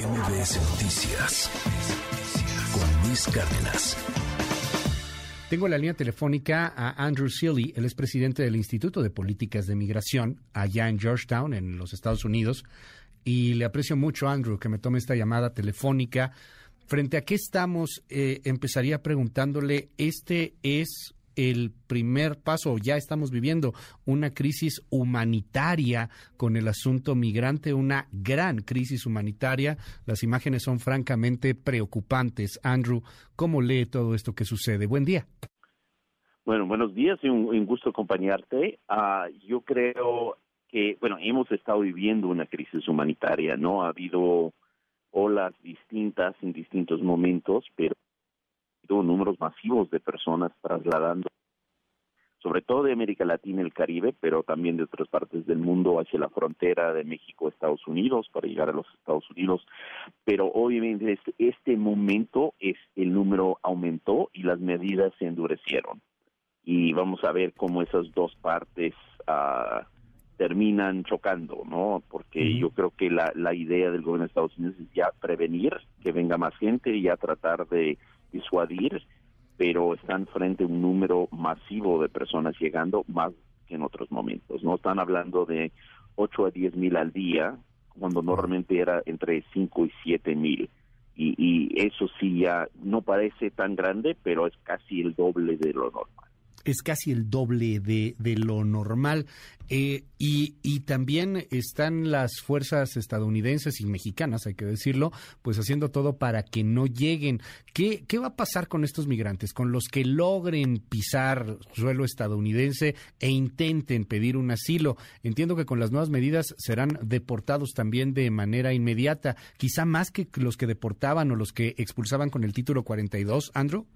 MBS Noticias con Luis Cárdenas. Tengo la línea telefónica a Andrew Seeley, él es presidente del Instituto de Políticas de Migración allá en Georgetown, en los Estados Unidos. Y le aprecio mucho, Andrew, que me tome esta llamada telefónica. Frente a qué estamos, eh, empezaría preguntándole, ¿este es el primer paso, ya estamos viviendo una crisis humanitaria con el asunto migrante, una gran crisis humanitaria. Las imágenes son francamente preocupantes. Andrew, ¿cómo lee todo esto que sucede? Buen día. Bueno, buenos días y un, gusto acompañarte. Ah, yo creo que, bueno, hemos estado viviendo una crisis humanitaria, ¿no? Ha habido olas distintas en distintos momentos, pero números masivos de personas trasladando, sobre todo de América Latina y el Caribe, pero también de otras partes del mundo hacia la frontera de México, Estados Unidos, para llegar a los Estados Unidos. Pero obviamente este, este momento es el número aumentó y las medidas se endurecieron. Y vamos a ver cómo esas dos partes uh, terminan chocando, ¿no? Porque yo creo que la, la idea del gobierno de Estados Unidos es ya prevenir que venga más gente y ya tratar de disuadir, pero están frente a un número masivo de personas llegando más que en otros momentos. No están hablando de 8 a 10 mil al día, cuando normalmente era entre 5 y 7 mil. Y, y eso sí ya no parece tan grande, pero es casi el doble de lo normal es casi el doble de, de lo normal. Eh, y, y, también están las fuerzas estadounidenses y mexicanas, hay que decirlo, pues haciendo todo para que no lleguen. ¿Qué, ¿Qué va a pasar con estos migrantes? Con los que logren pisar suelo estadounidense e intenten pedir un asilo. Entiendo que con las nuevas medidas serán deportados también de manera inmediata, quizá más que los que deportaban o los que expulsaban con el título 42, Andrew.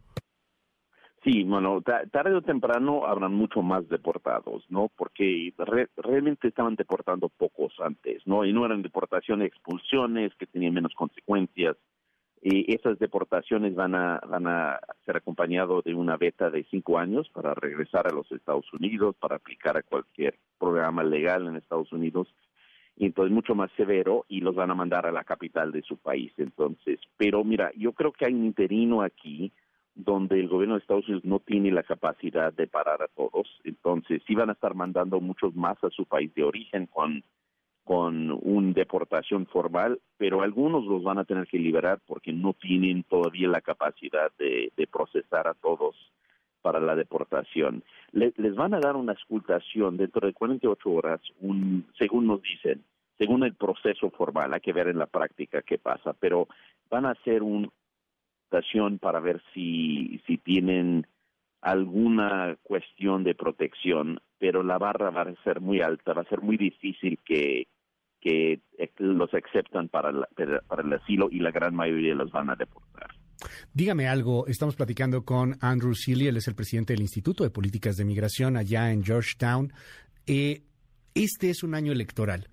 Sí, bueno, tarde o temprano habrán mucho más deportados, ¿no? Porque realmente estaban deportando pocos antes, ¿no? Y no eran deportaciones, expulsiones que tenían menos consecuencias. Y esas deportaciones van a, van a ser acompañado de una beta de cinco años para regresar a los Estados Unidos, para aplicar a cualquier programa legal en Estados Unidos. Y entonces mucho más severo y los van a mandar a la capital de su país. Entonces, pero mira, yo creo que hay un interino aquí donde el gobierno de Estados Unidos no tiene la capacidad de parar a todos. Entonces, sí van a estar mandando muchos más a su país de origen con, con una deportación formal, pero algunos los van a tener que liberar porque no tienen todavía la capacidad de, procesar a todos para la deportación. les van a dar una escultación dentro de 48 horas, un, según nos dicen, según el proceso formal, hay que ver en la práctica qué pasa, pero van a hacer un para ver si, si tienen alguna cuestión de protección, pero la barra va a ser muy alta, va a ser muy difícil que, que los aceptan para, para el asilo y la gran mayoría los van a deportar. Dígame algo, estamos platicando con Andrew Seeley, él es el presidente del Instituto de Políticas de Migración allá en Georgetown. Eh, este es un año electoral.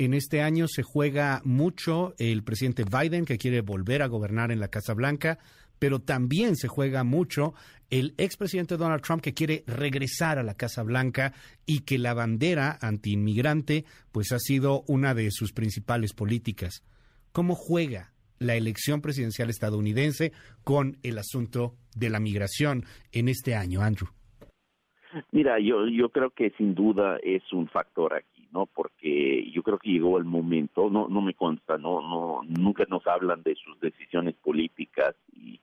En este año se juega mucho el presidente Biden, que quiere volver a gobernar en la Casa Blanca, pero también se juega mucho el expresidente Donald Trump, que quiere regresar a la Casa Blanca y que la bandera antiinmigrante pues ha sido una de sus principales políticas. ¿Cómo juega la elección presidencial estadounidense con el asunto de la migración en este año, Andrew? Mira, yo, yo creo que sin duda es un factor ¿no? Porque yo creo que llegó el momento, no, no me consta, no, no, nunca nos hablan de sus decisiones políticas y,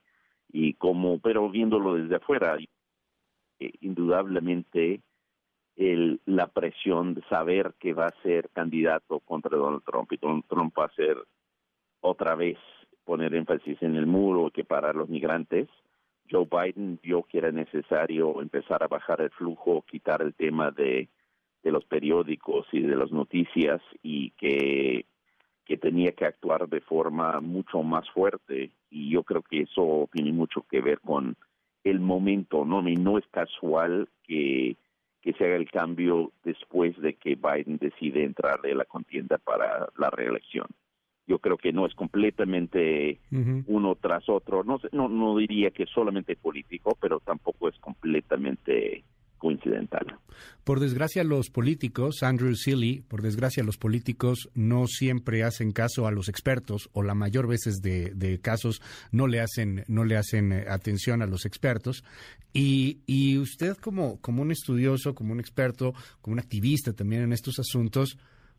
y como, pero viéndolo desde afuera, eh, indudablemente el, la presión de saber que va a ser candidato contra Donald Trump y Donald Trump va a ser otra vez poner énfasis en el muro que para los migrantes. Joe Biden vio que era necesario empezar a bajar el flujo, quitar el tema de de los periódicos y de las noticias y que, que tenía que actuar de forma mucho más fuerte y yo creo que eso tiene mucho que ver con el momento, ¿no? Y no es casual que, que se haga el cambio después de que Biden decide entrar de la contienda para la reelección. Yo creo que no es completamente uno tras otro. No, no, no diría que solamente político, pero tampoco es completamente Por desgracia, los políticos, Andrew Seeley, por desgracia, los políticos no siempre hacen caso a los expertos, o la mayor veces de, casos no le hacen, no le hacen eh, atención a los expertos. Y, y usted, como, como un estudioso, como un experto, como un activista también en estos asuntos,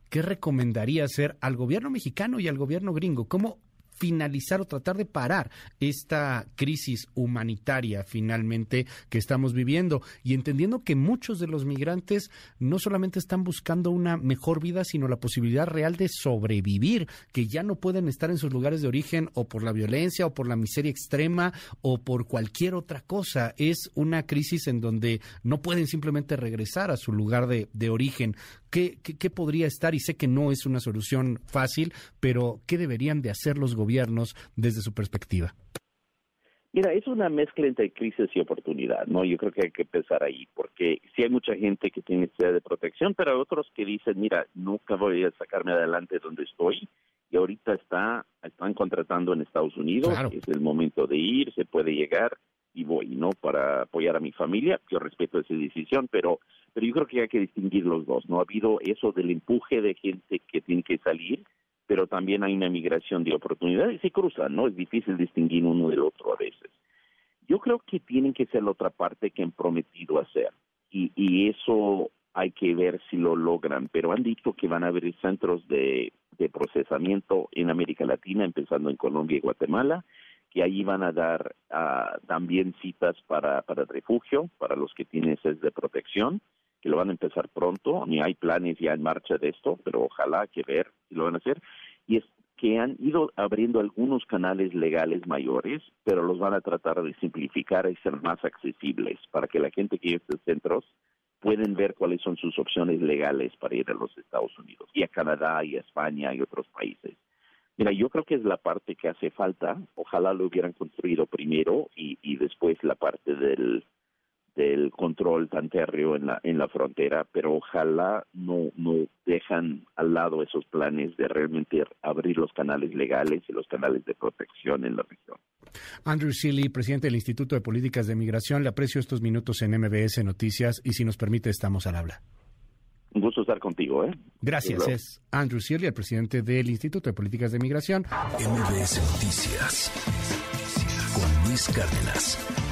¿qué recomendaría hacer al gobierno mexicano y al gobierno gringo? ¿Cómo finalizar o tratar de parar esta crisis humanitaria finalmente que estamos viviendo y entendiendo que muchos de los migrantes no solamente están buscando una mejor vida, sino la posibilidad real de sobrevivir, que ya no pueden estar en sus lugares de origen o por la violencia o por la miseria extrema o por cualquier otra cosa. Es una crisis en donde no pueden simplemente regresar a su lugar de, de origen. ¿Qué, qué, podría estar? Y sé que no es una solución fácil, pero ¿qué deberían de hacer los gobiernos desde su perspectiva? Mira, es una mezcla entre crisis y oportunidad, ¿no? Yo creo que hay que empezar ahí, porque sí hay mucha gente que tiene necesidad de protección, pero hay otros que dicen, mira, nunca voy a sacarme adelante donde estoy, y ahorita está, están contratando en Estados Unidos, es el momento de ir, se puede llegar, y voy, ¿no? Para apoyar a mi familia, yo respeto esa decisión, pero pero yo creo que hay que distinguir los dos. No ha habido eso del empuje de gente que tiene que salir, pero también hay una migración de oportunidades y cruzan, ¿no? Es difícil distinguir uno del otro a veces. Yo creo que tienen que ser la otra parte que han prometido hacer y, y eso hay que ver si lo logran, pero han dicho que van a haber centros de, de procesamiento en América Latina, empezando en Colombia y Guatemala, que ahí van a dar uh, también citas para, para refugio, para los que tienen sed de protección, que lo van a empezar pronto, ni hay planes ya en marcha de esto, pero ojalá que ver si lo van a hacer. Y es que han ido abriendo algunos canales legales mayores, pero los van a tratar de simplificar y ser más accesibles para que la gente que llegue a estos centros pueden ver cuáles son sus opciones legales para ir a los Estados Unidos y a Canadá y a España y otros países. Mira, yo creo que es la parte que hace falta. Ojalá lo hubieran construido primero y, después la parte del, del control tan térreo en la, en la frontera, pero ojalá no, no dejan al lado esos planes de realmente abrir los canales legales y los canales de protección en la región. Andrew Seeley, presidente del Instituto de Políticas de Migración, le aprecio estos minutos en MBS Noticias y si nos permite estamos al habla. Gusto estar contigo, ¿eh? Gracias. Es Andrew Seeley, el presidente del Instituto de Políticas de Migración. MBS Noticias con Luis Cárdenas.